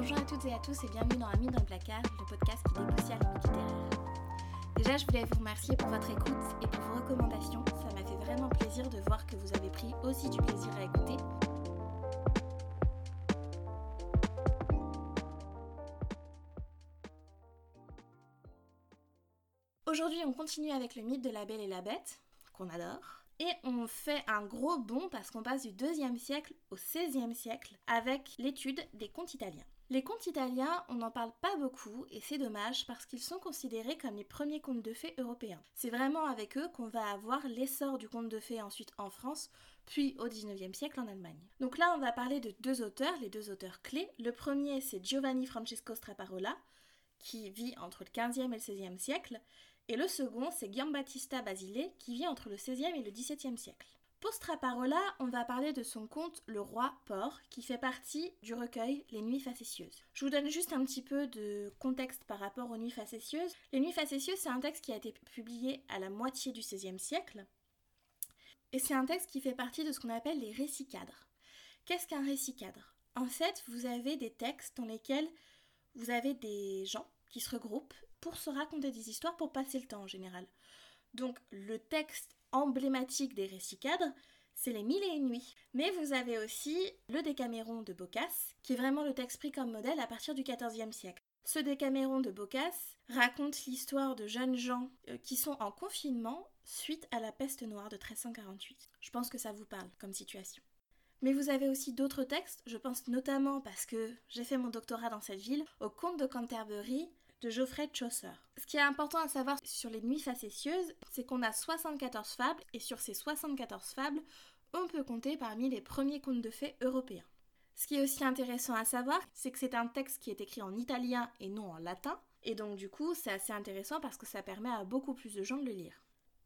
Bonjour à toutes et à tous et bienvenue dans Amis dans le placard, le podcast qui dépoussière le littéraire. Déjà, je voulais vous remercier pour votre écoute et pour vos recommandations. Ça m'a fait vraiment plaisir de voir que vous avez pris aussi du plaisir à écouter. Aujourd'hui, on continue avec le mythe de la Belle et la Bête, qu'on adore. Et on fait un gros bond parce qu'on passe du 2e siècle au 16e siècle avec l'étude des contes italiens. Les contes italiens, on n'en parle pas beaucoup et c'est dommage parce qu'ils sont considérés comme les premiers contes de fées européens. C'est vraiment avec eux qu'on va avoir l'essor du conte de fées ensuite en France, puis au 19e siècle en Allemagne. Donc là, on va parler de deux auteurs, les deux auteurs clés. Le premier, c'est Giovanni Francesco Straparola, qui vit entre le 15e et le 16e siècle, et le second, c'est Giambattista Basile, qui vit entre le XVIe et le XVIIe siècle. Pour Straparola, on va parler de son conte Le Roi Porc, qui fait partie du recueil Les Nuits facétieuses. Je vous donne juste un petit peu de contexte par rapport aux Nuits facétieuses. Les Nuits facétieuses, c'est un texte qui a été publié à la moitié du XVIe siècle, et c'est un texte qui fait partie de ce qu'on appelle les récits cadres. Qu'est-ce qu'un récit cadre? En fait, vous avez des textes dans lesquels vous avez des gens qui se regroupent pour se raconter des histoires pour passer le temps en général. Donc le texte emblématique des récits cadres, c'est les Mille et une nuits. Mais vous avez aussi le Décaméron de Boccace, qui est vraiment le texte pris comme modèle à partir du XIVe siècle. Ce Décaméron de Boccace raconte l'histoire de jeunes gens euh, qui sont en confinement suite à la peste noire de 1348. Je pense que ça vous parle comme situation. Mais vous avez aussi d'autres textes, je pense notamment parce que j'ai fait mon doctorat dans cette ville, au comte de Canterbury, de Geoffrey Chaucer. Ce qui est important à savoir sur les nuits facétieuses, c'est qu'on a 74 fables, et sur ces 74 fables, on peut compter parmi les premiers contes de fées européens. Ce qui est aussi intéressant à savoir, c'est que c'est un texte qui est écrit en italien et non en latin, et donc du coup c'est assez intéressant parce que ça permet à beaucoup plus de gens de le lire.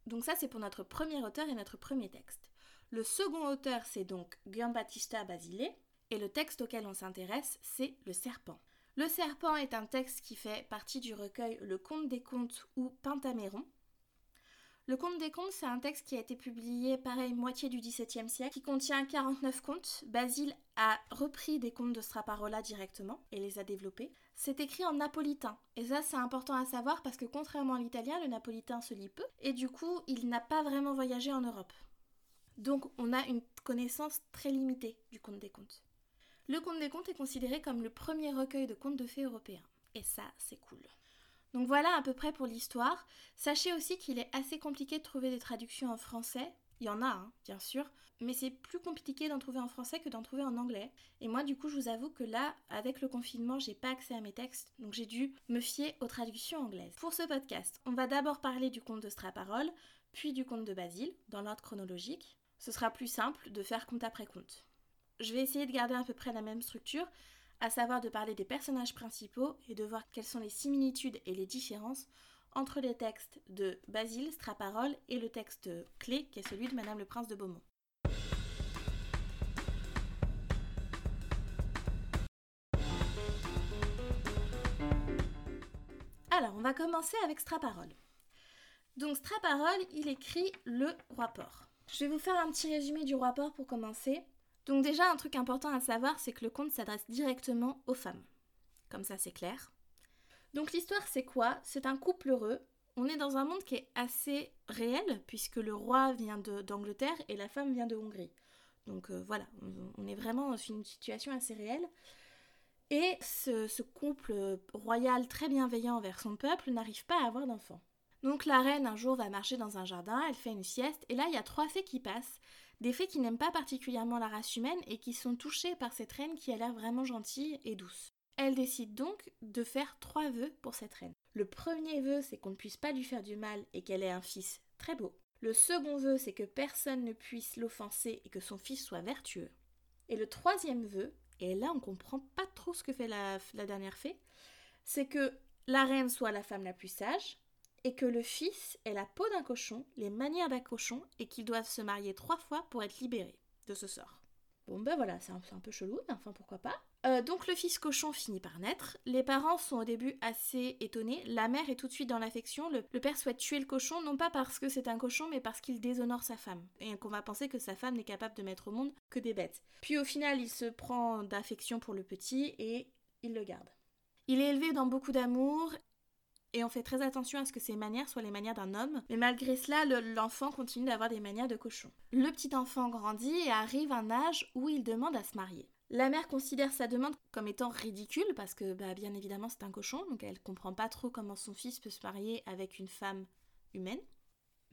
Donc ça c'est pour notre premier auteur et notre premier texte. Le second auteur c'est donc Giambattista Basile, et le texte auquel on s'intéresse c'est Le Serpent. Le Serpent est un texte qui fait partie du recueil Le Conte des Contes ou Pentaméron. Le Conte des Contes, c'est un texte qui a été publié, pareil, moitié du XVIIe siècle, qui contient 49 contes. Basile a repris des contes de Straparola directement et les a développés. C'est écrit en napolitain. Et ça, c'est important à savoir parce que contrairement à l'italien, le napolitain se lit peu. Et du coup, il n'a pas vraiment voyagé en Europe. Donc, on a une connaissance très limitée du Conte des Contes. Le Conte des Contes est considéré comme le premier recueil de contes de fées européens. Et ça, c'est cool. Donc voilà à peu près pour l'histoire. Sachez aussi qu'il est assez compliqué de trouver des traductions en français. Il y en a, hein, bien sûr, mais c'est plus compliqué d'en trouver en français que d'en trouver en anglais. Et moi, du coup, je vous avoue que là, avec le confinement, j'ai pas accès à mes textes, donc j'ai dû me fier aux traductions anglaises. Pour ce podcast, on va d'abord parler du conte de Straparole, puis du conte de Basile, dans l'ordre chronologique. Ce sera plus simple de faire compte après compte je vais essayer de garder à peu près la même structure, à savoir de parler des personnages principaux et de voir quelles sont les similitudes et les différences entre les textes de Basile, Straparole et le texte clé qui est celui de Madame le Prince de Beaumont. Alors, on va commencer avec Straparole. Donc Straparole, il écrit le roi porc. Je vais vous faire un petit résumé du roi porc pour commencer. Donc déjà, un truc important à savoir, c'est que le conte s'adresse directement aux femmes. Comme ça, c'est clair. Donc l'histoire, c'est quoi? C'est un couple heureux. On est dans un monde qui est assez réel, puisque le roi vient d'Angleterre et la femme vient de Hongrie. Donc euh, voilà, on, est vraiment dans une situation assez réelle. Et ce, ce couple royal très bienveillant envers son peuple n'arrive pas à avoir d'enfants. Donc la reine un jour va marcher dans un jardin, elle fait une sieste, et là il y a trois fées qui passent, des fées qui n'aiment pas particulièrement la race humaine et qui sont touchées par cette reine qui a l'air vraiment gentille et douce. Elle décide donc de faire trois vœux pour cette reine. Le premier vœu, c'est qu'on ne puisse pas lui faire du mal et qu'elle ait un fils très beau. Le second vœu, c'est que personne ne puisse l'offenser et que son fils soit vertueux. Et le troisième vœu, et là on comprend pas trop ce que fait la, la dernière fée, c'est que la reine soit la femme la plus sage, et que le fils ait la peau d'un cochon, les manières d'un cochon, et qu'ils doivent se marier trois fois pour être libérés de ce sort. Bon ben voilà, c'est un, peu chelou, mais enfin pourquoi pas. Euh, donc le fils cochon finit par naître. Les parents sont au début assez étonnés. La mère est tout de suite dans l'affection. Le, père souhaite tuer le cochon, non pas parce que c'est un cochon, mais parce qu'il déshonore sa femme. Et qu'on va penser que sa femme n'est capable de mettre au monde que des bêtes. Puis au final, il se prend d'affection pour le petit et il le garde. Il est élevé dans beaucoup d'amour et on fait très attention à ce que ses manières soient les manières d'un homme, mais malgré cela, l'enfant continue d'avoir des manières de cochon. Le petit enfant grandit et arrive un âge où il demande à se marier. La mère considère sa demande comme étant ridicule parce que bah, bien évidemment c'est un cochon, donc elle comprend pas trop comment son fils peut se marier avec une femme humaine.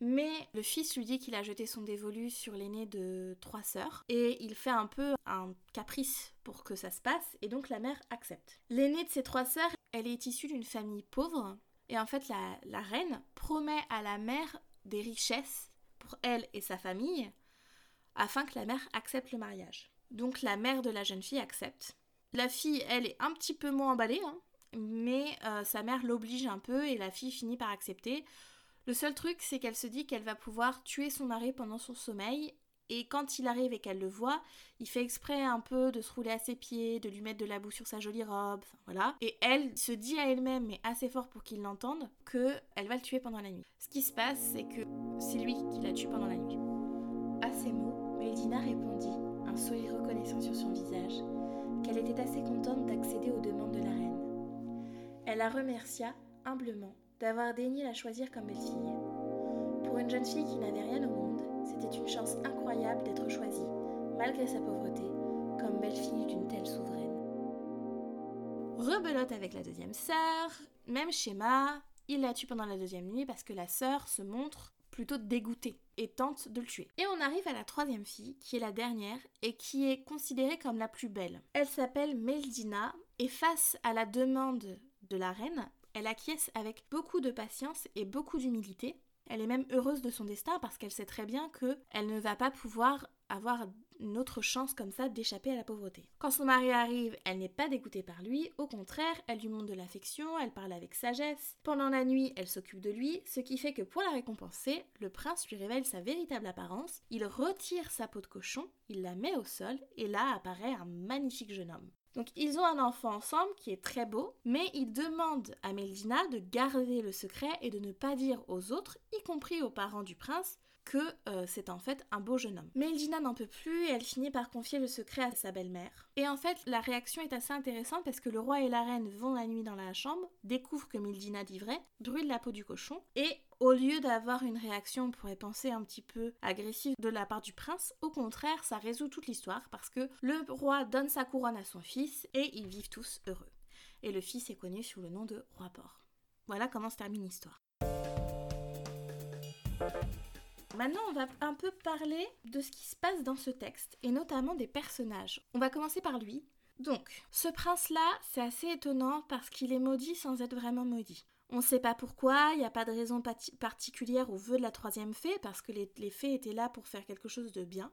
Mais le fils lui dit qu'il a jeté son dévolu sur l'aîné de trois sœurs et il fait un peu un caprice pour que ça se passe et donc la mère accepte. L'aînée de ses trois sœurs, elle est issue d'une famille pauvre et en fait la, reine promet à la mère des richesses pour elle et sa famille afin que la mère accepte le mariage. Donc la mère de la jeune fille accepte. La fille, elle est un petit peu moins emballée, hein, mais euh, sa mère l'oblige un peu et la fille finit par accepter. Le seul truc, c'est qu'elle se dit qu'elle va pouvoir tuer son mari pendant son sommeil. Et quand il arrive et qu'elle le voit, il fait exprès un peu de se rouler à ses pieds, de lui mettre de la boue sur sa jolie robe, voilà. Et elle se dit à elle-même, mais assez fort pour qu'il l'entende, que elle va le tuer pendant la nuit. Ce qui se passe, c'est que c'est lui qui la tue pendant la nuit. À ces mots, Meldina répondit, un sourire reconnaissant sur son visage, qu'elle était assez contente d'accéder aux demandes de la reine. Elle la remercia humblement d'avoir daigné la choisir comme belle-fille. Pour une jeune fille qui n'avait rien au monde, c'était une chance incroyable d'être choisie, malgré sa pauvreté, comme belle-fille d'une telle souveraine. Rebelote avec la deuxième sœur, même schéma, il la tue pendant la deuxième nuit parce que la sœur se montre plutôt dégoûtée et tente de le tuer. Et on arrive à la troisième fille, qui est la dernière, et qui est considérée comme la plus belle. Elle s'appelle Meldina, et face à la demande de la reine, elle acquiesce avec beaucoup de patience et beaucoup d'humilité. Elle est même heureuse de son destin parce qu'elle sait très bien qu'elle ne va pas pouvoir avoir une autre chance comme ça d'échapper à la pauvreté. Quand son mari arrive, elle n'est pas dégoûtée par lui, au contraire, elle lui montre de l'affection, elle parle avec sagesse. Pendant la nuit, elle s'occupe de lui, ce qui fait que pour la récompenser, le prince lui révèle sa véritable apparence, il retire sa peau de cochon, il la met au sol, et là apparaît un magnifique jeune homme. Donc ils ont un enfant ensemble qui est très beau, mais il demande à Meldina de garder le secret et de ne pas dire aux autres, y compris aux parents du prince, que euh, c'est en fait un beau jeune homme. Meldina n'en peut plus et elle finit par confier le secret à sa belle-mère. Et en fait, la réaction est assez intéressante parce que le roi et la reine vont la nuit dans la chambre, découvrent que Meldina dit vrai, brûlent la peau du cochon et au lieu d'avoir une réaction, on pourrait penser un petit peu agressive de la part du prince, au contraire, ça résout toute l'histoire parce que le roi donne sa couronne à son fils et ils vivent tous heureux. Et le fils est connu sous le nom de roi Port. Voilà comment se termine l'histoire. Maintenant, on va un peu parler de ce qui se passe dans ce texte, et notamment des personnages. On va commencer par lui. Donc, ce prince-là, c'est assez étonnant parce qu'il est maudit sans être vraiment maudit. On ne sait pas pourquoi, il n'y a pas de raison particulière au vœu de la troisième fée, parce que les, fées étaient là pour faire quelque chose de bien.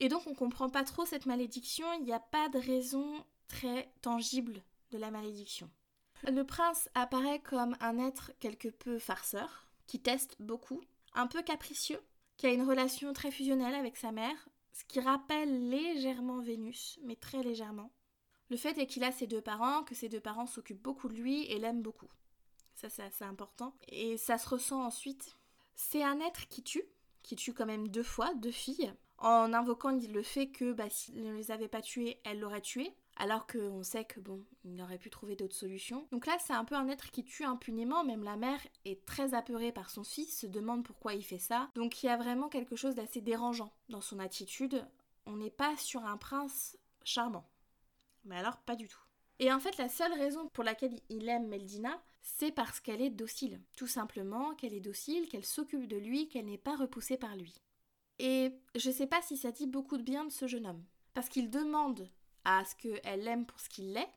Et donc on comprend pas trop cette malédiction, il n'y a pas de raison très tangible de la malédiction. Le prince apparaît comme un être quelque peu farceur, qui teste beaucoup, un peu capricieux, qui a une relation très fusionnelle avec sa mère, ce qui rappelle légèrement Vénus, mais très légèrement. Le fait est qu'il a ses deux parents, que ses deux parents s'occupent beaucoup de lui et l'aiment beaucoup. Ça, c'est assez important. Et ça se ressent ensuite. C'est un être qui tue, qui tue quand même deux fois, deux filles, en invoquant le fait que bah, s'il ne les avait pas tuées, elle l'aurait tué alors qu'on sait que bon, il aurait pu trouver d'autres solutions. Donc là, c'est un peu un être qui tue impunément, même la mère est très apeurée par son fils, se demande pourquoi il fait ça. Donc il y a vraiment quelque chose d'assez dérangeant dans son attitude. On n'est pas sur un prince charmant. Mais alors, pas du tout. Et en fait, la seule raison pour laquelle il aime Meldina, c'est parce qu'elle est docile. Tout simplement, qu'elle est docile, qu'elle s'occupe de lui, qu'elle n'est pas repoussée par lui. Et je sais pas si ça dit beaucoup de bien de ce jeune homme. Parce qu'il demande à ce qu'elle l'aime pour ce qu'il est,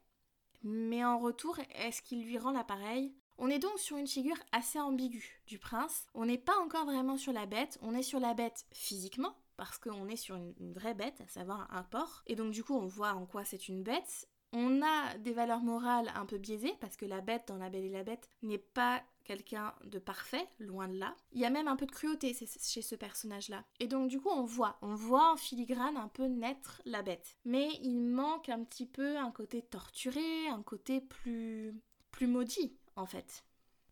mais en retour, est-ce qu'il lui rend l'appareil? On est donc sur une figure assez ambiguë du prince. On n'est pas encore vraiment sur la bête, on est sur la bête physiquement, parce qu'on est sur une, vraie bête, à savoir un porc. Et donc du coup, on voit en quoi c'est une bête. On a des valeurs morales un peu biaisées, parce que la bête dans La Belle et la Bête n'est pas quelqu'un de parfait, loin de là. Il y a même un peu de cruauté chez ce personnage-là. Et donc du coup, on voit, on voit en filigrane un peu naître la bête. Mais il manque un petit peu un côté torturé, un côté plus plus maudit en fait.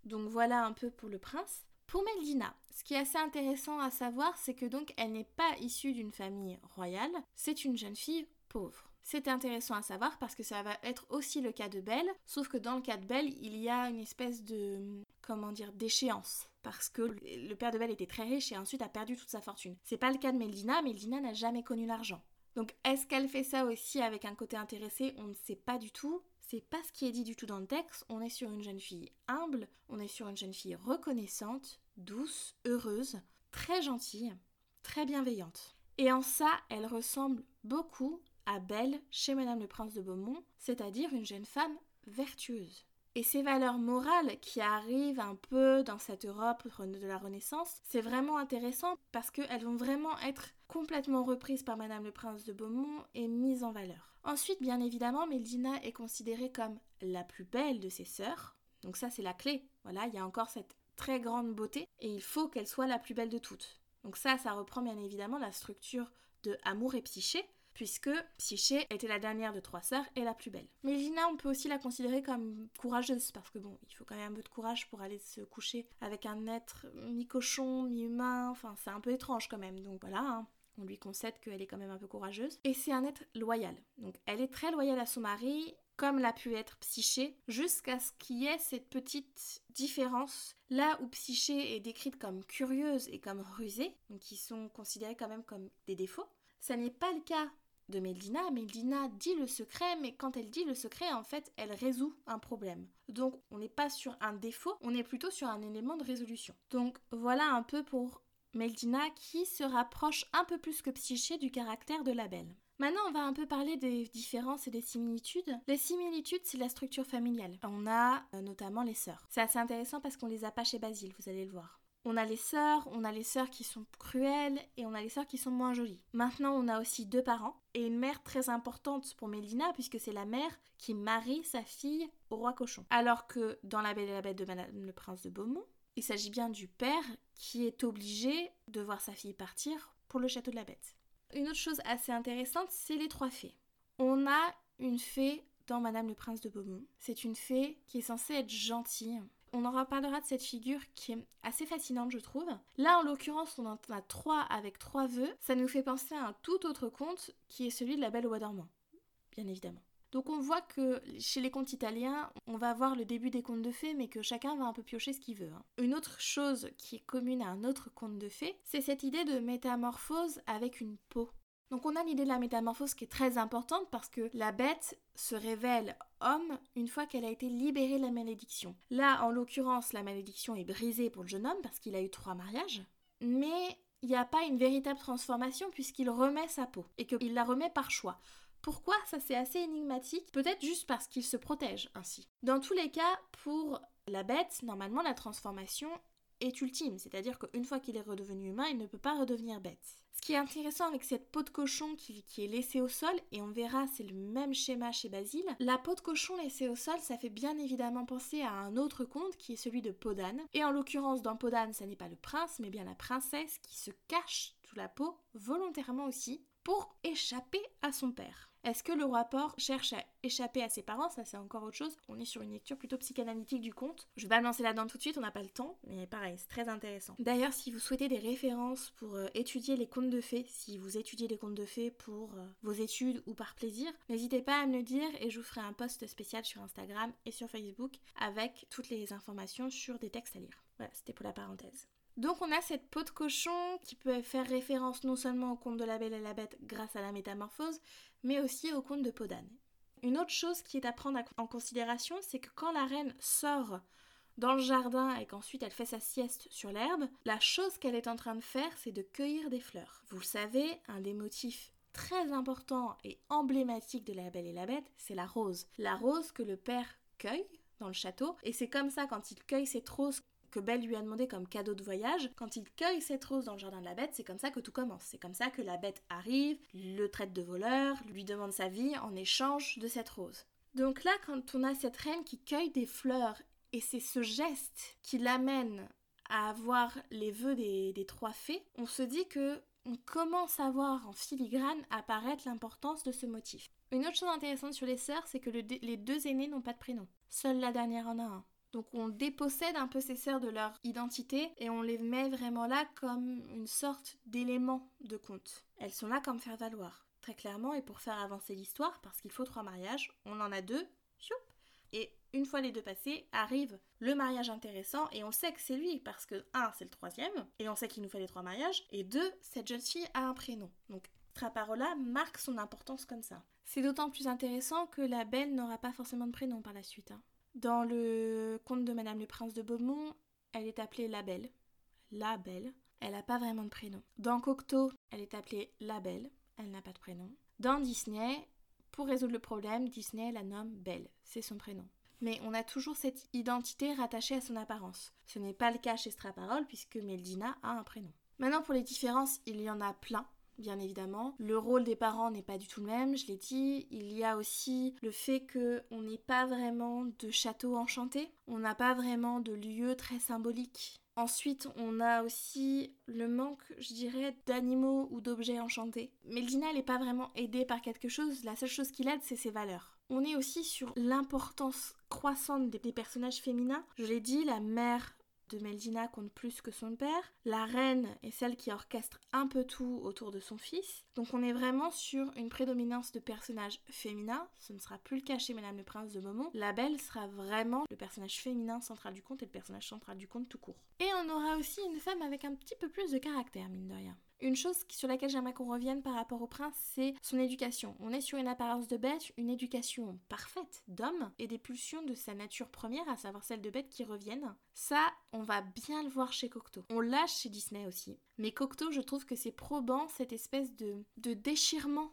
Donc voilà un peu pour le prince. Pour Meldina, ce qui est assez intéressant à savoir, c'est que donc elle n'est pas issue d'une famille royale, c'est une jeune fille pauvre. C'est intéressant à savoir parce que ça va être aussi le cas de Belle, sauf que dans le cas de Belle, il y a une espèce de comment dire d'échéance parce que le père de Belle était très riche et ensuite a perdu toute sa fortune. C'est pas le cas de Meldina, Meldina n'a jamais connu l'argent. Donc est-ce qu'elle fait ça aussi avec un côté intéressé? On ne sait pas du tout. C'est pas ce qui est dit du tout dans le texte. On est sur une jeune fille humble, on est sur une jeune fille reconnaissante, douce, heureuse, très gentille, très bienveillante. Et en ça, elle ressemble beaucoup à Belle chez Madame le Prince de Beaumont, c'est-à-dire une jeune femme vertueuse. Et ces valeurs morales qui arrivent un peu dans cette Europe de la Renaissance, c'est vraiment intéressant parce qu'elles vont vraiment être complètement reprises par Madame le Prince de Beaumont et mises en valeur. Ensuite, bien évidemment, Meldina est considérée comme la plus belle de ses sœurs. Donc ça, c'est la clé. Voilà, il y a encore cette très grande beauté et il faut qu'elle soit la plus belle de toutes. Donc ça, ça reprend bien évidemment la structure de Amour et Psyché, puisque Psyché était la dernière de trois sœurs et la plus belle. Mais Lina, on peut aussi la considérer comme courageuse, parce que bon, il faut quand même un peu de courage pour aller se coucher avec un être mi-cochon, mi-humain, enfin c'est un peu étrange quand même, donc voilà. Hein. On lui concède qu'elle est quand même un peu courageuse. Et c'est un être loyal. Donc elle est très loyale à son mari, comme l'a pu être Psyché, jusqu'à ce qu'il y ait cette petite différence là où Psyché est décrite comme curieuse et comme rusée, donc qui sont considérés quand même comme des défauts. Ça n'est pas le cas de Meldina. Meldina dit le secret, mais quand elle dit le secret, en fait, elle résout un problème. Donc, on n'est pas sur un défaut, on est plutôt sur un élément de résolution. Donc, voilà un peu pour Meldina qui se rapproche un peu plus que Psyché du caractère de la belle. Maintenant, on va un peu parler des différences et des similitudes. Les similitudes, c'est la structure familiale. On a euh, notamment les sœurs. C'est assez intéressant parce qu'on les a pas chez Basile, vous allez le voir. On a les sœurs, on a les sœurs qui sont cruelles et on a les sœurs qui sont moins jolies. Maintenant, on a aussi deux parents et une mère très importante pour Mélina puisque c'est la mère qui marie sa fille au roi cochon. Alors que dans La Belle et la Bête de Madame le Prince de Beaumont, il s'agit bien du père qui est obligé de voir sa fille partir pour le château de la Bête. Une autre chose assez intéressante, c'est les trois fées. On a une fée dans Madame le Prince de Beaumont. C'est une fée qui est censée être gentille, on en reparlera de cette figure qui est assez fascinante, je trouve. Là, en l'occurrence, on en a trois avec trois vœux. Ça nous fait penser à un tout autre conte qui est celui de la Belle au bois dormant, bien évidemment. Donc on voit que chez les contes italiens, on va voir le début des contes de fées, mais que chacun va un peu piocher ce qu'il veut. Hein. Une autre chose qui est commune à un autre conte de fées, c'est cette idée de métamorphose avec une peau. Donc on a l'idée de la métamorphose qui est très importante parce que la bête se révèle homme une fois qu'elle a été libérée de la malédiction. Là, en l'occurrence, la malédiction est brisée pour le jeune homme parce qu'il a eu trois mariages, mais il n'y a pas une véritable transformation puisqu'il remet sa peau et qu'il la remet par choix. Pourquoi Ça c'est assez énigmatique, peut-être juste parce qu'il se protège ainsi. Dans tous les cas, pour la bête, normalement la transformation est ultime, c'est-à-dire qu'une fois qu'il est redevenu humain, il ne peut pas redevenir bête. Ce qui est intéressant avec cette peau de cochon qui, est laissée au sol, et on verra c'est le même schéma chez Basile, la peau de cochon laissée au sol, ça fait bien évidemment penser à un autre conte qui est celui de Podane. Et en l'occurrence dans Podane, ça n'est pas le prince, mais bien la princesse qui se cache sous la peau volontairement aussi pour échapper à son père. Est-ce que le rapport cherche à échapper à ses parents? Ça, c'est encore autre chose. On est sur une lecture plutôt psychanalytique du conte. Je vais pas me lancer là-dedans tout de suite, on n'a pas le temps, mais pareil, c'est très intéressant. D'ailleurs, si vous souhaitez des références pour euh, étudier les contes de fées, si vous étudiez les contes de fées pour euh, vos études ou par plaisir, n'hésitez pas à me le dire et je vous ferai un post spécial sur Instagram et sur Facebook avec toutes les informations sur des textes à lire. Voilà, c'était pour la parenthèse. Donc on a cette peau de cochon qui peut faire référence non seulement au conte de la Belle et la Bête grâce à la métamorphose, mais aussi au conte de Podane. Une autre chose qui est à prendre en considération, c'est que quand la reine sort dans le jardin et qu'ensuite elle fait sa sieste sur l'herbe, la chose qu'elle est en train de faire, c'est de cueillir des fleurs. Vous le savez, un des motifs très importants et emblématiques de la Belle et la Bête, c'est la rose. La rose que le père cueille dans le château, et c'est comme ça quand il cueille cette rose que Belle lui a demandé comme cadeau de voyage, quand il cueille cette rose dans le jardin de la bête, c'est comme ça que tout commence. C'est comme ça que la bête arrive, le traite de voleur, lui demande sa vie en échange de cette rose. Donc là, quand on a cette reine qui cueille des fleurs, et c'est ce geste qui l'amène à avoir les vœux des, trois fées, on se dit que on commence à voir en filigrane apparaître l'importance de ce motif. Une autre chose intéressante sur les sœurs, c'est que les deux aînés n'ont pas de prénom. Seule la dernière en a un. Donc on dépossède un peu ces sœurs de leur identité et on les met vraiment là comme une sorte d'élément de conte. Elles sont là comme faire valoir. très clairement, et pour faire avancer l'histoire, parce qu'il faut trois mariages, on en a deux, et une fois les deux passés, arrive le mariage intéressant, et on sait que c'est lui, parce que, un, c'est le troisième, et on sait qu'il nous fait les trois mariages, et deux, cette jeune fille a un prénom. Donc, Traparola marque son importance comme ça. C'est d'autant plus intéressant que la belle n'aura pas forcément de prénom par la suite. Hein. Dans le conte de Madame le Prince de Beaumont, elle est appelée la belle. La belle. Elle n'a pas vraiment de prénom. Dans Cocteau, elle est appelée la belle. Elle n'a pas de prénom. Dans Disney, pour résoudre le problème, Disney la nomme Belle. C'est son prénom. Mais on a toujours cette identité rattachée à son apparence. Ce n'est pas le cas chez Straparole puisque Meldina a un prénom. Maintenant pour les différences, il y en a plein bien évidemment. Le rôle des parents n'est pas du tout le même, je l'ai dit. Il y a aussi le fait que on n'est pas vraiment de château enchanté, on n'a pas vraiment de lieu très symbolique. Ensuite, on a aussi le manque, je dirais, d'animaux ou d'objets enchantés. Meldina, elle n'est pas vraiment aidée par quelque chose, la seule chose qui l'aide, c'est ses valeurs. On est aussi sur l'importance croissante des personnages féminins. Je l'ai dit, la mère de Meldina compte plus que son père. La reine est celle qui orchestre un peu tout autour de son fils. Donc on est vraiment sur une prédominance de personnages féminins. Ce ne sera plus le cas chez Madame le Prince de Momon. La Belle sera vraiment le personnage féminin central du conte et le personnage central du conte tout court. Et on aura aussi une femme avec un petit peu plus de caractère, mine de rien. Une chose sur laquelle j'aimerais qu'on revienne par rapport au prince, c'est son éducation. On est sur une apparence de bête, une éducation parfaite d'homme et des pulsions de sa nature première, à savoir celle de bête, qui reviennent. Ça, on va bien le voir chez Cocteau. On l'a chez Disney aussi. Mais Cocteau, je trouve que c'est probant cette espèce de, de déchirement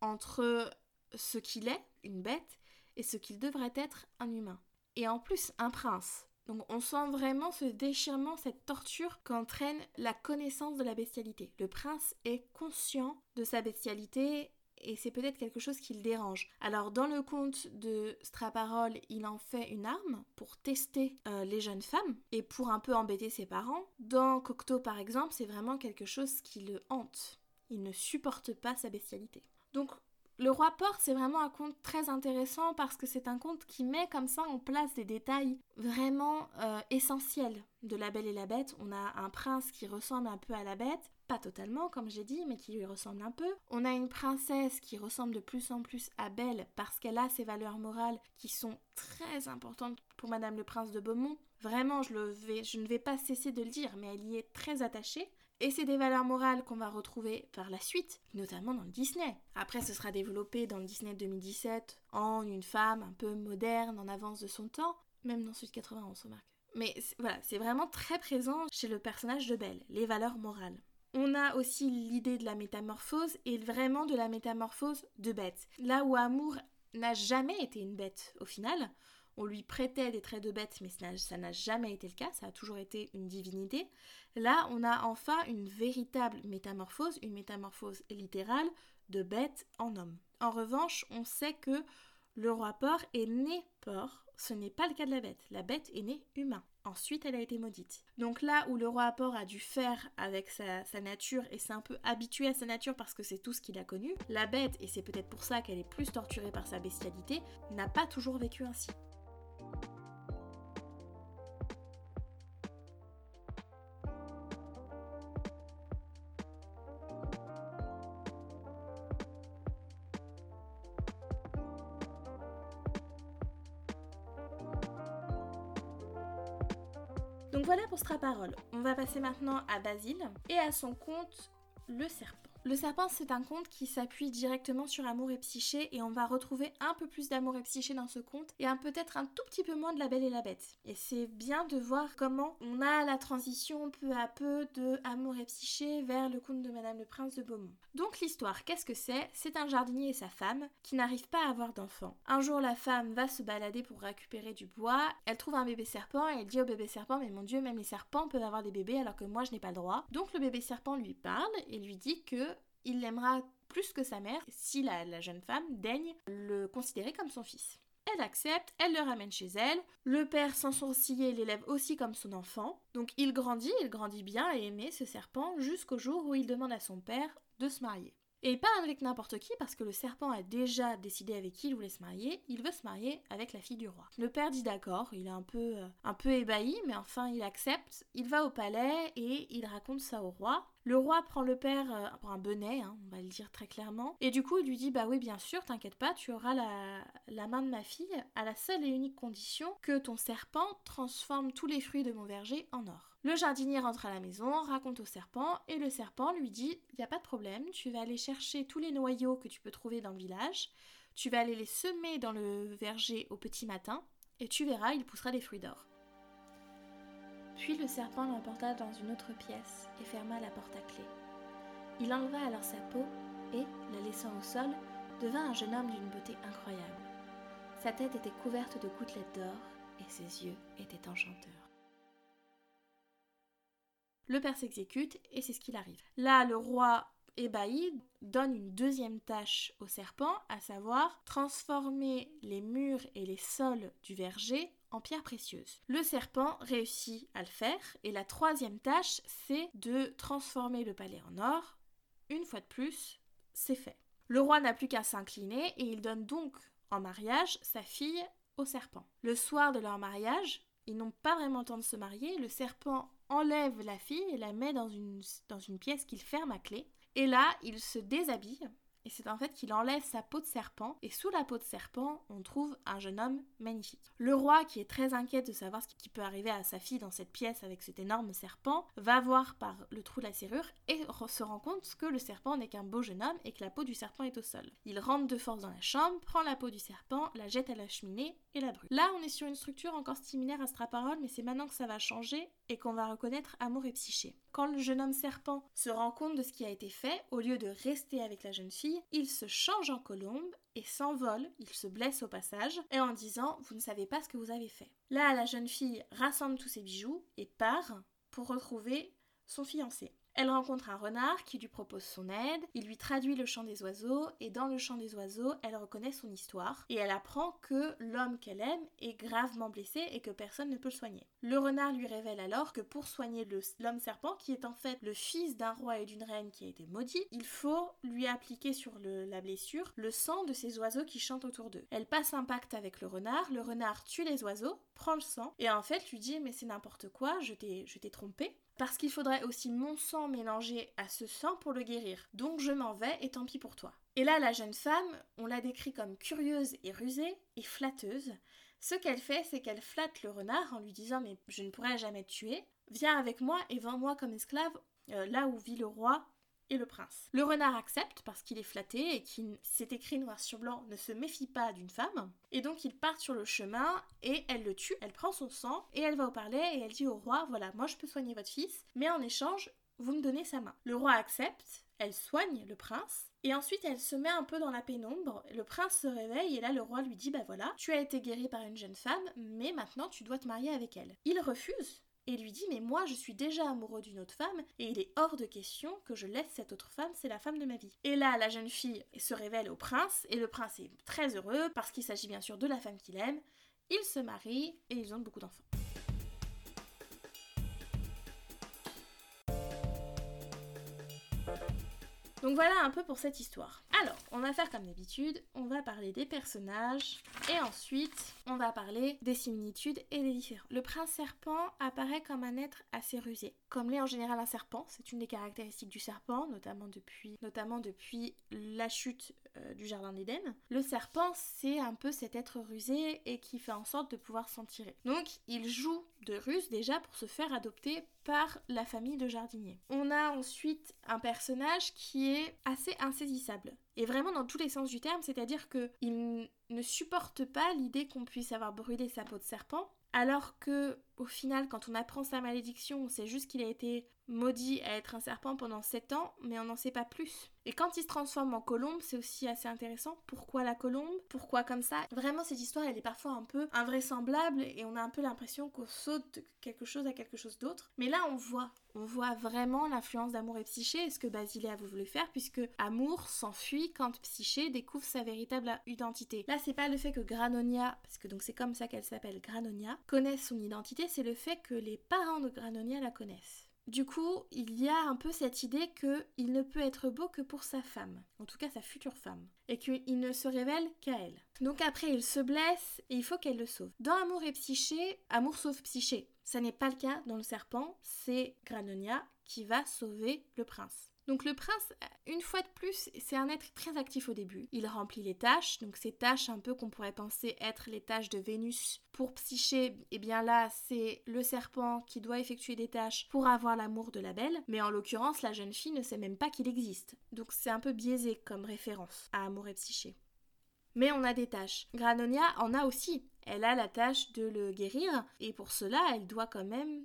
entre ce qu'il est, une bête, et ce qu'il devrait être, un humain. Et en plus, un prince. Donc on sent vraiment ce déchirement, cette torture qu'entraîne la connaissance de la bestialité. Le prince est conscient de sa bestialité et c'est peut-être quelque chose qui le dérange. Alors dans le conte de Straparole, il en fait une arme pour tester euh, les jeunes femmes et pour un peu embêter ses parents. Dans Cocteau par exemple, c'est vraiment quelque chose qui le hante. Il ne supporte pas sa bestialité. Donc le roi porte, c'est vraiment un conte très intéressant parce que c'est un conte qui met comme ça en place des détails vraiment euh, essentiels de La Belle et la Bête. On a un prince qui ressemble un peu à la bête, pas totalement comme j'ai dit, mais qui lui ressemble un peu. On a une princesse qui ressemble de plus en plus à Belle parce qu'elle a ses valeurs morales qui sont très importantes pour Madame le Prince de Beaumont. Vraiment, je ne vais pas cesser de le dire, mais elle y est très attachée. Et c'est des valeurs morales qu'on va retrouver par la suite, notamment dans le Disney. Après, ce sera développé dans le Disney 2017 en une femme un peu moderne, en avance de son temps, même dans celui de 91, remarque. Mais voilà, c'est vraiment très présent chez le personnage de Belle, les valeurs morales. On a aussi l'idée de la métamorphose et vraiment de la métamorphose de bête. Là où Amour n'a jamais été une bête au final, on lui prêtait des traits de bête, mais ça n'a jamais été le cas, ça a toujours été une divinité. Là, on a enfin une véritable métamorphose, une métamorphose littérale de bête en homme. En revanche, on sait que le roi porc est né porc, ce n'est pas le cas de la bête. La bête est née humain. Ensuite, elle a été maudite. Donc là où le roi porc a dû faire avec sa, sa nature et s'est un peu habitué à sa nature parce que c'est tout ce qu'il a connu, la bête, et c'est peut-être pour ça qu'elle est plus torturée par sa bestialité, n'a pas toujours vécu ainsi. Donc voilà pour Straparole. On va passer maintenant à Basile et à son conte Le Serpent. Le serpent, c'est un conte qui s'appuie directement sur amour et psyché et on va retrouver un peu plus d'amour et psyché dans ce conte et peut-être un tout petit peu moins de la belle et la bête. Et c'est bien de voir comment on a la transition peu à peu de amour et psyché vers le conte de Madame le Prince de Beaumont. Donc l'histoire, qu'est-ce que c'est? C'est un jardinier et sa femme qui n'arrivent pas à avoir d'enfant. Un jour, la femme va se balader pour récupérer du bois, elle trouve un bébé serpent et elle dit au bébé serpent "Mais mon dieu, même les serpents peuvent avoir des bébés alors que moi je n'ai pas le droit." Donc le bébé serpent lui parle et lui dit que il l'aimera plus que sa mère si la, jeune femme daigne le considérer comme son fils. Elle accepte, elle le ramène chez elle. Le père, sans sourciller, l'élève aussi comme son enfant. Donc il grandit, il grandit bien et aimé ce serpent jusqu'au jour où il demande à son père de se marier. Et pas avec n'importe qui, parce que le serpent a déjà décidé avec qui il voulait se marier. Il veut se marier avec la fille du roi. Le père dit d'accord, il est un peu, euh, un peu ébahi, mais enfin il accepte. Il va au palais et il raconte ça au roi. Le roi prend le père euh, pour un bonnet, hein, on va le dire très clairement, et du coup il lui dit bah oui bien sûr, t'inquiète pas, tu auras la, la main de ma fille à la seule et unique condition que ton serpent transforme tous les fruits de mon verger en or. Le jardinier rentre à la maison, raconte au serpent, et le serpent lui dit n'y a pas de problème, tu vas aller chercher tous les noyaux que tu peux trouver dans le village, tu vas aller les semer dans le verger au petit matin, et tu verras, il poussera des fruits d'or. Puis le serpent l'emporta dans une autre pièce et ferma la porte à clé. Il enleva alors sa peau et, la laissant au sol, devint un jeune homme d'une beauté incroyable. Sa tête était couverte de gouttelettes d'or et ses yeux étaient enchanteurs. Le père s'exécute et c'est ce qu'il arrive. Là, le roi ébahi donne une deuxième tâche au serpent, à savoir transformer les murs et les sols du verger en pierres précieuses. Le serpent réussit à le faire et la troisième tâche, c'est de transformer le palais en or. Une fois de plus, c'est fait. Le roi n'a plus qu'à s'incliner et il donne donc en mariage sa fille au serpent. Le soir de leur mariage, ils n'ont pas vraiment le temps de se marier, le serpent enlève la fille et la met dans une, dans une pièce qu'il ferme à clé. Et là, il se déshabille et c'est en fait qu'il enlève sa peau de serpent, et sous la peau de serpent, on trouve un jeune homme magnifique. Le roi, qui est très inquiet de savoir ce qui peut arriver à sa fille dans cette pièce avec cet énorme serpent, va voir par le trou de la serrure et se rend compte que le serpent n'est qu'un beau jeune homme et que la peau du serpent est au sol. Il rentre de force dans la chambre, prend la peau du serpent, la jette à la cheminée et la brûle. Là, on est sur une structure encore similaire à Straparole, mais c'est maintenant que ça va changer et qu'on va reconnaître amour et psyché. Quand le jeune homme serpent se rend compte de ce qui a été fait, au lieu de rester avec la jeune fille, il se change en colombe et s'envole, il se blesse au passage, et en disant Vous ne savez pas ce que vous avez fait. Là, la jeune fille rassemble tous ses bijoux et part pour retrouver son fiancé. Elle rencontre un renard qui lui propose son aide, il lui traduit le chant des oiseaux et dans le chant des oiseaux, elle reconnaît son histoire et elle apprend que l'homme qu'elle aime est gravement blessé et que personne ne peut le soigner. Le renard lui révèle alors que pour soigner l'homme serpent, qui est en fait le fils d'un roi et d'une reine qui a été maudit, il faut lui appliquer sur la blessure le sang de ces oiseaux qui chantent autour d'eux. Elle passe un pacte avec le renard, le renard tue les oiseaux, prend le sang et en fait lui dit mais c'est n'importe quoi, je t'ai trompé parce qu'il faudrait aussi mon sang mélanger à ce sang pour le guérir. Donc je m'en vais et tant pis pour toi. Et là, la jeune femme, on la décrit comme curieuse et rusée et flatteuse. Ce qu'elle fait, c'est qu'elle flatte le renard en lui disant Mais je ne pourrai jamais te tuer. Viens avec moi et vends-moi comme esclave euh, là où vit le roi le prince. Le renard accepte parce qu'il est flatté et qu'il s'est écrit noir sur blanc ne se méfie pas d'une femme. Et donc ils partent sur le chemin et elle le tue, elle prend son sang et elle va au palais et elle dit au roi voilà moi je peux soigner votre fils mais en échange vous me donnez sa main. Le roi accepte, elle soigne le prince et ensuite, elle se met un peu dans la pénombre. Le prince se réveille et là, le roi lui dit Bah voilà, tu as été guéri par une jeune femme, mais maintenant tu dois te marier avec elle. Il refuse et lui dit mais moi je suis déjà amoureux d'une autre femme et il est hors de question que je laisse cette autre femme, c'est la femme de ma vie. Et là la jeune fille se révèle au prince et le prince est très heureux parce qu'il s'agit bien sûr de la femme qu'il aime. Ils se marient et ils ont beaucoup d'enfants. Donc voilà un peu pour cette histoire. Alors, on va faire comme d'habitude, on va parler des personnages et ensuite on va parler des similitudes et des différences. Le prince serpent apparaît comme un être assez rusé. Comme l'est en général un serpent, c'est une des caractéristiques du serpent, notamment depuis, notamment depuis la chute euh, du jardin d'Éden. Le serpent, c'est un peu cet être rusé et qui fait en sorte de pouvoir s'en tirer. Donc, il joue de ruse déjà pour se faire adopter par la famille de jardiniers. On a ensuite un personnage qui est assez insaisissable. Et vraiment dans tous les sens du terme, c'est-à-dire qu'il ne supporte pas l'idée qu'on puisse avoir brûlé sa peau de serpent, alors que au final, quand on apprend sa malédiction, on sait juste qu'il a été maudit à être un serpent pendant 7 ans, mais on n'en sait pas plus. Et quand il se transforme en colombe, c'est aussi assez intéressant. Pourquoi la colombe? Pourquoi comme ça? Vraiment, cette histoire, elle est parfois un peu invraisemblable et on a un peu l'impression qu'on saute quelque chose à quelque chose d'autre. Mais là, on voit. On voit vraiment l'influence d'Amour et Psyché et ce que Basile a voulu faire, puisque Amour s'enfuit quand Psyché découvre sa véritable identité. Là, c'est pas le fait que Granonia, parce que donc c'est comme ça qu'elle s'appelle Granonia, connaisse son identité, c'est le fait que les parents de Granonia la connaissent. Du coup, il y a un peu cette idée qu'il ne peut être beau que pour sa femme, en tout cas sa future femme, et qu'il ne se révèle qu'à elle. Donc après, il se blesse et il faut qu'elle le sauve. Dans Amour et Psyché, Amour sauve Psyché. Ça n'est pas le cas dans le serpent, c'est Granonia qui va sauver le prince. Donc le prince, une fois de plus, c'est un être très actif au début. Il remplit les tâches, donc ces tâches un peu qu'on pourrait penser être les tâches de Vénus. Pour Psyché, et eh bien là, c'est le serpent qui doit effectuer des tâches pour avoir l'amour de la belle, mais en l'occurrence, la jeune fille ne sait même pas qu'il existe. Donc c'est un peu biaisé comme référence à Amour et Psyché. Mais on a des tâches. Granonia en a aussi. Elle a la tâche de le guérir, et pour cela, elle doit quand même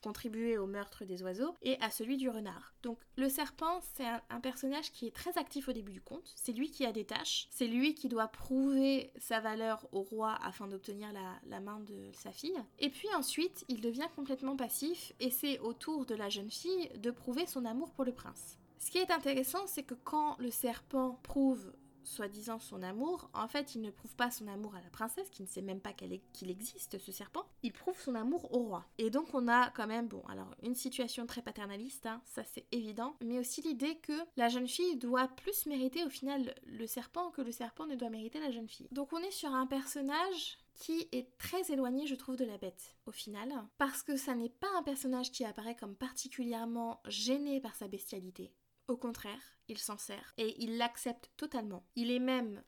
contribuer au meurtre des oiseaux et à celui du renard. Donc le serpent, c'est un, personnage qui est très actif au début du conte. C'est lui qui a des tâches. C'est lui qui doit prouver sa valeur au roi afin d'obtenir la, main de sa fille. Et puis ensuite, il devient complètement passif et c'est au tour de la jeune fille de prouver son amour pour le prince. Ce qui est intéressant, c'est que quand le serpent prouve soi-disant son amour, en fait, il ne prouve pas son amour à la princesse, qui ne sait même pas qu'il existe, ce serpent. Il prouve son amour au roi. Et donc, on a quand même, bon, alors, une situation très paternaliste, hein, ça c'est évident, mais aussi l'idée que la jeune fille doit plus mériter au final le serpent que le serpent ne doit mériter la jeune fille. Donc, on est sur un personnage qui est très éloigné, je trouve, de la bête, au final, parce que ça n'est pas un personnage qui apparaît comme particulièrement gêné par sa bestialité. Au contraire, il s'en sert et il l'accepte totalement. Il est même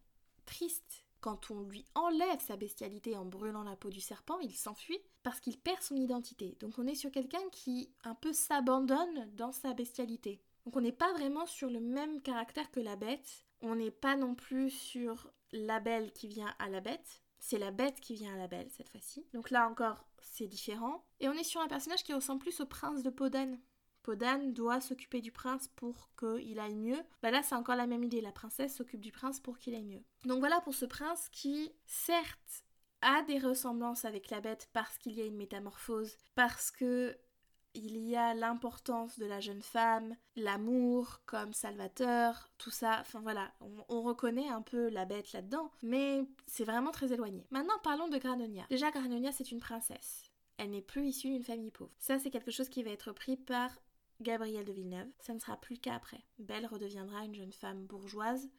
triste quand on lui enlève sa bestialité en brûlant la peau du serpent, il s'enfuit parce qu'il perd son identité. Donc on est sur quelqu'un qui un peu s'abandonne dans sa bestialité. Donc on n'est pas vraiment sur le même caractère que la bête. On n'est pas non plus sur la belle qui vient à la bête. C'est la bête qui vient à la belle cette fois-ci. Donc là encore, c'est différent. Et on est sur un personnage qui ressemble plus au prince de Podane Doit s'occuper du prince pour qu'il aille mieux. Bah là, c'est encore la même idée. La princesse s'occupe du prince pour qu'il aille mieux. Donc voilà pour ce prince qui, certes, a des ressemblances avec la bête parce qu'il y a une métamorphose, parce que il y a l'importance de la jeune femme, l'amour comme salvateur, tout ça. Enfin voilà, on reconnaît un peu la bête là-dedans, mais c'est vraiment très éloigné. Maintenant, parlons de Granonia. Déjà, Granonia, c'est une princesse. Elle n'est plus issue d'une famille pauvre. Ça, c'est quelque chose qui va être pris par Gabrielle de Villeneuve. Ça ne sera plus le cas après. Belle redeviendra une jeune femme bourgeoise,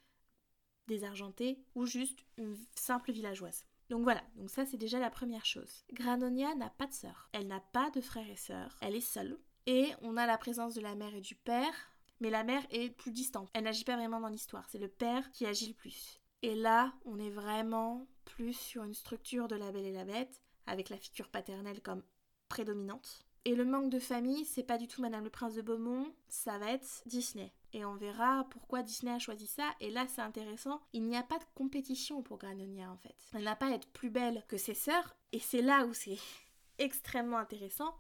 désargentée ou juste une simple villageoise. Donc voilà, donc ça c'est déjà la première chose. Granonia n'a pas de sœur, elle n'a pas de frères et sœurs, elle est seule. Et on a la présence de la mère et du père, mais la mère est plus distante. Elle n'agit pas vraiment dans l'histoire, c'est le père qui agit le plus. Et là, on est vraiment plus sur une structure de la belle et la bête, avec la figure paternelle comme prédominante. Et le manque de famille, c'est pas du tout Madame le Prince de Beaumont, ça va être Disney. Et on verra pourquoi Disney a choisi ça. Et là, c'est intéressant. Il n'y a pas de compétition pour Granonia en fait. Elle n'a pas à être plus belle que ses sœurs. Et c'est là où c'est extrêmement intéressant.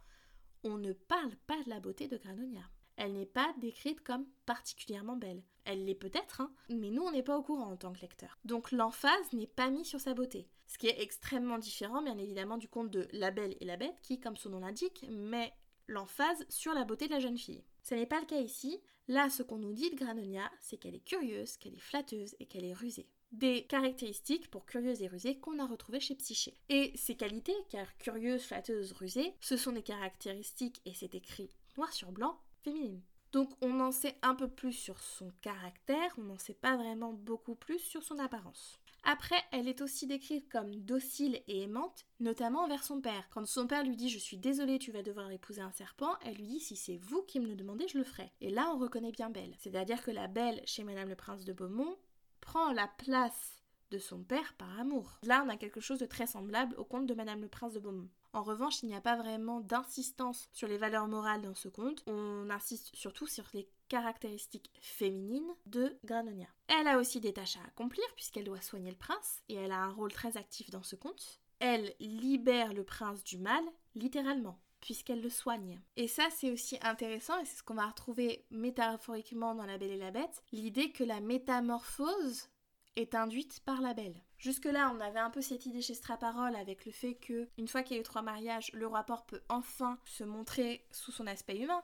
On ne parle pas de la beauté de Granonia. Elle n'est pas décrite comme particulièrement belle. Elle l'est peut-être, hein, mais nous on n'est pas au courant en tant que lecteur. Donc l'emphase n'est pas mise sur sa beauté. Ce qui est extrêmement différent, bien évidemment, du conte de La Belle et la Bête, qui, comme son nom l'indique, met l'emphase sur la beauté de la jeune fille. Ce n'est pas le cas ici. Là, ce qu'on nous dit de Granonia, c'est qu'elle est curieuse, qu'elle est flatteuse et qu'elle est rusée. Des caractéristiques pour curieuse et rusée qu'on a retrouvées chez Psyché. Et ces qualités, car curieuse, flatteuse, rusée, ce sont des caractéristiques, et c'est écrit noir sur blanc, féminines. Donc on en sait un peu plus sur son caractère, on n'en sait pas vraiment beaucoup plus sur son apparence. Après, elle est aussi décrite comme docile et aimante, notamment envers son père. Quand son père lui dit Je suis désolée, tu vas devoir épouser un serpent, elle lui dit Si c'est vous qui me le demandez, je le ferai. Et là, on reconnaît bien Belle. C'est-à-dire que la Belle, chez Madame le Prince de Beaumont, prend la place de son père par amour. Là, on a quelque chose de très semblable au conte de Madame le Prince de Beaumont. En revanche, il n'y a pas vraiment d'insistance sur les valeurs morales dans ce conte. On insiste surtout sur les caractéristiques féminines de Granonia. Elle a aussi des tâches à accomplir puisqu'elle doit soigner le prince et elle a un rôle très actif dans ce conte. Elle libère le prince du mal, littéralement puisqu'elle le soigne. Et ça, c'est aussi intéressant, et c'est ce qu'on va retrouver métaphoriquement dans La Belle et la Bête, l'idée que la métamorphose est induite par la Belle. Jusque-là, on avait un peu cette idée chez Straparole avec le fait que, une fois qu'il y a eu trois mariages, le rapport peut enfin se montrer sous son aspect humain.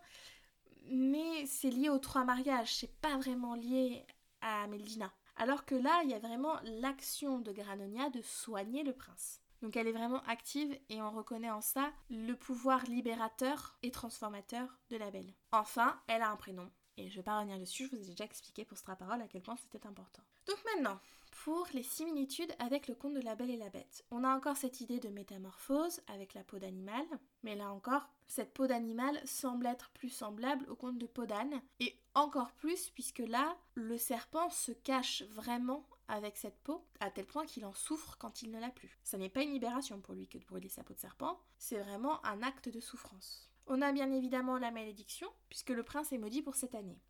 Mais c'est lié aux trois mariages, c'est pas vraiment lié à Meldina. Alors que là, il y a vraiment l'action de Granonia de soigner le prince. Donc elle est vraiment active et on reconnaît en ça le pouvoir libérateur et transformateur de la belle. Enfin, elle a un prénom. Et je vais pas revenir dessus, je vous ai déjà expliqué pour Straparole à quel point c'était important. Donc maintenant, pour les similitudes avec le conte de la Belle et la Bête. On a encore cette idée de métamorphose avec la peau d'animal, mais là encore, cette peau d'animal semble être plus semblable au conte de peau d'âne, et encore plus puisque là, le serpent se cache vraiment avec cette peau, à tel point qu'il en souffre quand il ne l'a plus. Ça n'est pas une libération pour lui que de brûler sa peau de serpent, c'est vraiment un acte de souffrance. On a bien évidemment la malédiction, puisque le prince est maudit pour cette année.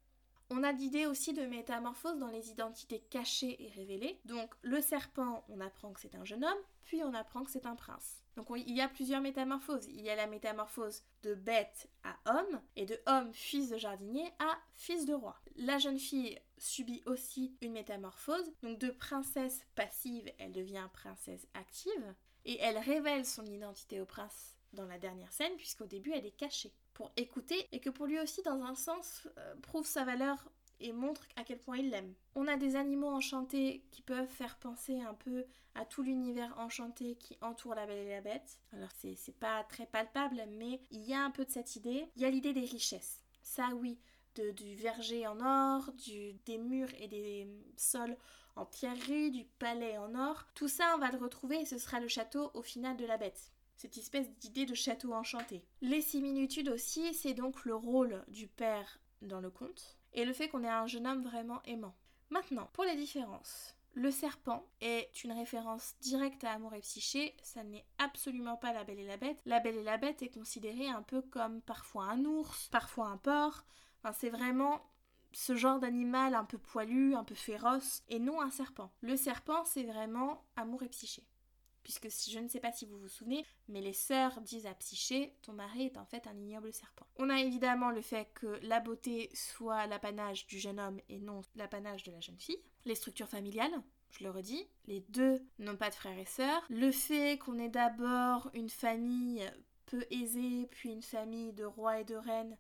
On a l'idée aussi de métamorphose dans les identités cachées et révélées. Donc le serpent, on apprend que c'est un jeune homme, puis on apprend que c'est un prince. Donc il y a plusieurs métamorphoses. Il y a la métamorphose de bête à homme et de homme fils de jardinier à fils de roi. La jeune fille subit aussi une métamorphose. Donc de princesse passive, elle devient princesse active et elle révèle son identité au prince dans la dernière scène puisqu'au début elle est cachée pour écouter et que pour lui aussi dans un sens euh, prouve sa valeur et montre à quel point il l'aime. On a des animaux enchantés qui peuvent faire penser un peu à tout l'univers enchanté qui entoure la Belle et la Bête. Alors c'est pas très palpable, mais il y a un peu de cette idée. Il y a l'idée des richesses. Ça oui, de, du verger en or, du, des murs et des sols en pierrerie, du palais en or. Tout ça on va le retrouver et ce sera le château au final de la Bête cette espèce d'idée de château enchanté. Les similitudes aussi, c'est donc le rôle du père dans le conte, et le fait qu'on ait un jeune homme vraiment aimant. Maintenant, pour les différences. Le serpent est une référence directe à Amour et Psyché, ça n'est absolument pas la Belle et la Bête. La Belle et la Bête est considérée un peu comme parfois un ours, parfois un porc. Enfin, c'est vraiment ce genre d'animal un peu poilu, un peu féroce, et non un serpent. Le serpent, c'est vraiment Amour et Psyché puisque je ne sais pas si vous vous souvenez, mais les sœurs disent à Psyché, ton mari est en fait un ignoble serpent. On a évidemment le fait que la beauté soit l'apanage du jeune homme et non l'apanage de la jeune fille. Les structures familiales, je le redis, les deux n'ont pas de frères et sœurs. Le fait qu'on ait d'abord une famille peu aisée, puis une famille de rois et de reines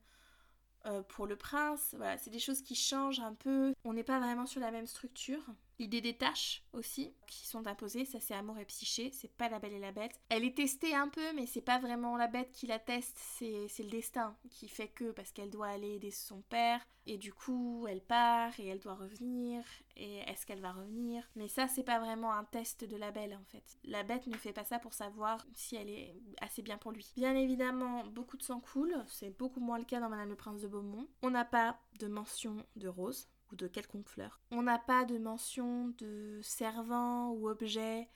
euh, pour le prince. Voilà, c'est des choses qui changent un peu. On n'est pas vraiment sur la même structure. L'idée des tâches aussi qui sont imposées, ça c'est amour et psyché, c'est pas la belle et la bête. Elle est testée un peu, mais c'est pas vraiment la bête qui la teste, c'est le destin qui fait que parce qu'elle doit aller aider son père et du coup elle part et elle doit revenir et est-ce qu'elle va revenir? Mais ça c'est pas vraiment un test de la belle en fait. La bête ne fait pas ça pour savoir si elle est assez bien pour lui. Bien évidemment, beaucoup de sang coule, c'est beaucoup moins le cas dans Madame le Prince de Beaumont. On n'a pas de mention de rose ou de quelconque fleur. On n'a pas de mention de servant ou objet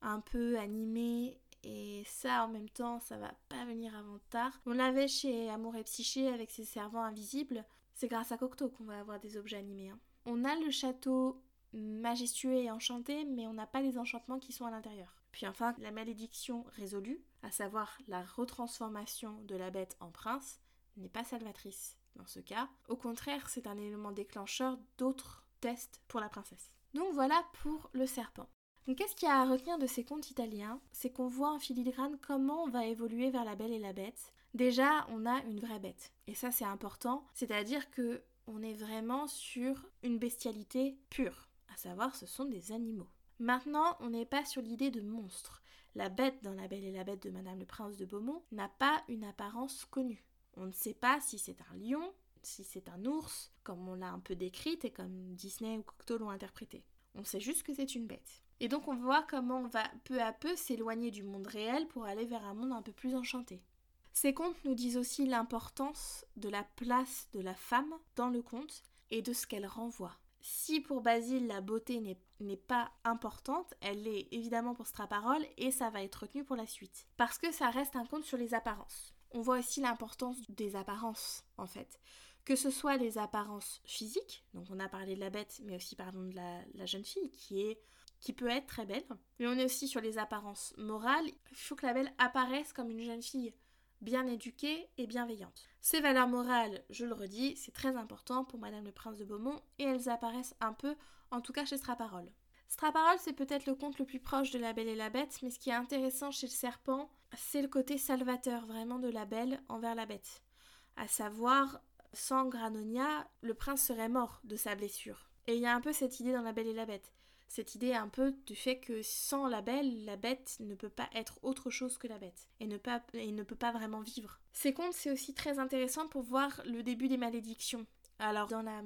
un peu animé et ça en même temps ça va pas venir avant tard. On l'avait chez Amour et Psyché avec ses servants invisibles. C'est grâce à Cocteau qu'on va avoir des objets animés. Hein. On a le château majestueux et enchanté, mais on n'a pas les enchantements qui sont à l'intérieur. Puis enfin, la malédiction résolue, à savoir la retransformation de la bête en prince, n'est pas salvatrice dans ce cas. Au contraire, c'est un élément déclencheur d'autres tests pour la princesse. Donc voilà pour le serpent. Donc qu'est-ce qu'il y a à retenir de ces contes italiens? C'est qu'on voit en filigrane comment on va évoluer vers la belle et la bête. Déjà, on a une vraie bête. Et ça c'est important, c'est-à-dire que on est vraiment sur une bestialité pure, à savoir ce sont des animaux. Maintenant, on n'est pas sur l'idée de monstre. La bête dans La Belle et la Bête de Madame le Prince de Beaumont n'a pas une apparence connue. On ne sait pas si c'est un lion, si c'est un ours, comme on l'a un peu décrite et comme Disney ou Cocteau l'ont interprété. On sait juste que c'est une bête. Et donc on voit comment on va peu à peu s'éloigner du monde réel pour aller vers un monde un peu plus enchanté. Ces contes nous disent aussi l'importance de la place de la femme dans le conte et de ce qu'elle renvoie. Si pour Basile la beauté n'est pas importante, elle l'est évidemment pour Straparole et ça va être retenu pour la suite. Parce que ça reste un conte sur les apparences on voit aussi l'importance des apparences, en fait. Que ce soit les apparences physiques, donc on a parlé de la bête, mais aussi parlons de la, jeune fille qui est qui peut être très belle, mais on est aussi sur les apparences morales. Il faut que la belle apparaisse comme une jeune fille bien éduquée et bienveillante. Ces valeurs morales, je le redis, c'est très important pour Madame le Prince de Beaumont et elles apparaissent un peu, en tout cas chez Straparole. Straparole, c'est peut-être le conte le plus proche de La Belle et la Bête, mais ce qui est intéressant chez le serpent, c'est le côté salvateur vraiment de la Belle envers la Bête. À savoir, sans Granonia, le prince serait mort de sa blessure. Et il y a un peu cette idée dans La Belle et la Bête. Cette idée un peu du fait que sans la belle, la bête ne peut pas être autre chose que la bête et ne, et ne peut pas vraiment vivre. Ces contes, c'est aussi très intéressant pour voir le début des malédictions Alors dans la,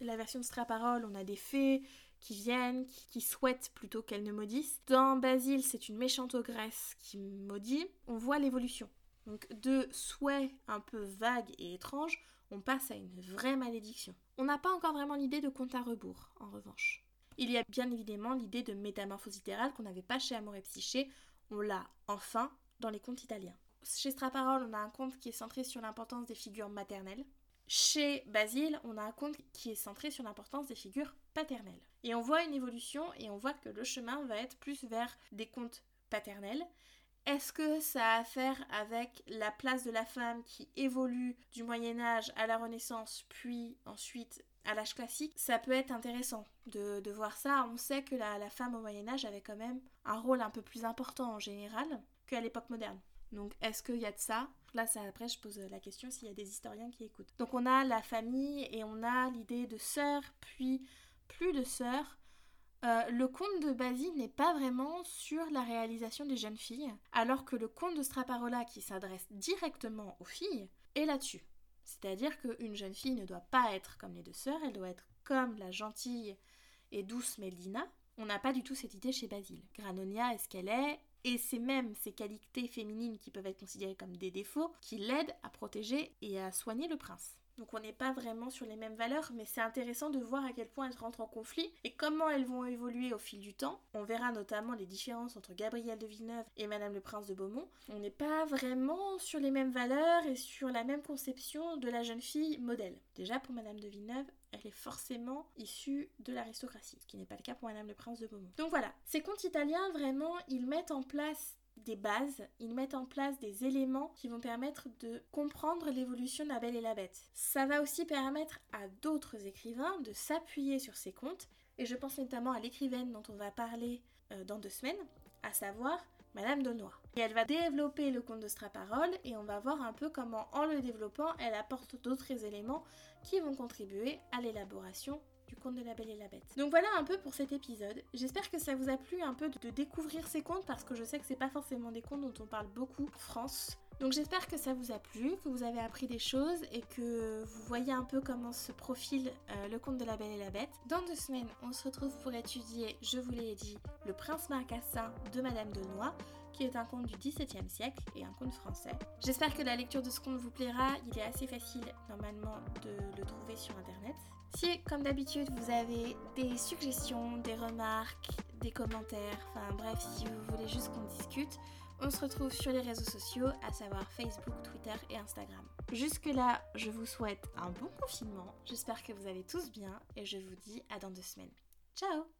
la version de Straparole, on a des fées qui viennent, qui, souhaitent plutôt qu'elles ne maudissent. Dans Basile, c'est une méchante ogresse qui maudit. On voit l'évolution. Donc de souhaits un peu vagues et étranges, on passe à une vraie malédiction. On n'a pas encore vraiment l'idée de compte à rebours, en revanche. Il y a bien évidemment l'idée de métamorphose littérale qu'on n'avait pas chez Amour et Psyché. On l'a enfin dans les contes italiens. Chez Straparole, on a un conte qui est centré sur l'importance des figures maternelles. Chez Basile, on a un conte qui est centré sur l'importance des figures paternelles. Et on voit une évolution et on voit que le chemin va être plus vers des contes paternels. Est-ce que ça a à faire avec la place de la femme qui évolue du Moyen Âge à la Renaissance, puis ensuite à l'âge classique? Ça peut être intéressant de, voir ça. On sait que la, la femme au Moyen Âge avait quand même un rôle un peu plus important en général qu'à l'époque moderne. Donc est-ce qu'il y a de ça? Là, après, je pose la question s'il y a des historiens qui écoutent. Donc on a la famille et on a l'idée de sœur, puis plus de sœurs. Euh, le conte de Basile n'est pas vraiment sur la réalisation des jeunes filles, alors que le conte de Straparola, qui s'adresse directement aux filles, est là-dessus. C'est-à-dire qu'une jeune fille ne doit pas être comme les deux sœurs, elle doit être comme la gentille et douce Meldina. On n'a pas du tout cette idée chez Basile. Granonia est ce qu'elle est, et c'est même ces qualités féminines qui peuvent être considérées comme des défauts qui l'aident à protéger et à soigner le prince. Donc on n'est pas vraiment sur les mêmes valeurs, mais c'est intéressant de voir à quel point elles rentrent en conflit et comment elles vont évoluer au fil du temps. On verra notamment les différences entre Gabrielle de Villeneuve et Madame le Prince de Beaumont. On n'est pas vraiment sur les mêmes valeurs et sur la même conception de la jeune fille modèle. Déjà pour Madame de Villeneuve, elle est forcément issue de l'aristocratie, ce qui n'est pas le cas pour Madame le Prince de Beaumont. Donc voilà, ces contes italiens, vraiment, ils mettent en place des bases, ils mettent en place des éléments qui vont permettre de comprendre l'évolution de et la Bête. Ça va aussi permettre à d'autres écrivains de s'appuyer sur ces contes, et je pense notamment à l'écrivaine dont on va parler euh, dans deux semaines, à savoir Madame Daunois. Et elle va développer le conte de Straparole et on va voir un peu comment en le développant elle apporte d'autres éléments qui vont contribuer à l'élaboration du conte de la Belle et la Bête. Donc voilà un peu pour cet épisode. J'espère que ça vous a plu un peu de découvrir ces contes parce que je sais que c'est pas forcément des contes dont on parle beaucoup en France. Donc j'espère que ça vous a plu, que vous avez appris des choses et que vous voyez un peu comment se profile euh, le conte de la Belle et la Bête. Dans deux semaines, on se retrouve pour étudier, je vous l'ai dit, Le Prince Marcassin de Madame de qui est un conte du XVIIe siècle et un conte français. J'espère que la lecture de ce conte vous plaira, il est assez facile normalement de le trouver sur internet. Si, comme d'habitude, vous avez des suggestions, des remarques, des commentaires, enfin bref, si vous voulez juste qu'on discute, on se retrouve sur les réseaux sociaux, à savoir Facebook, Twitter et Instagram. Jusque-là, je vous souhaite un bon confinement, j'espère que vous allez tous bien et je vous dis à dans deux semaines. Ciao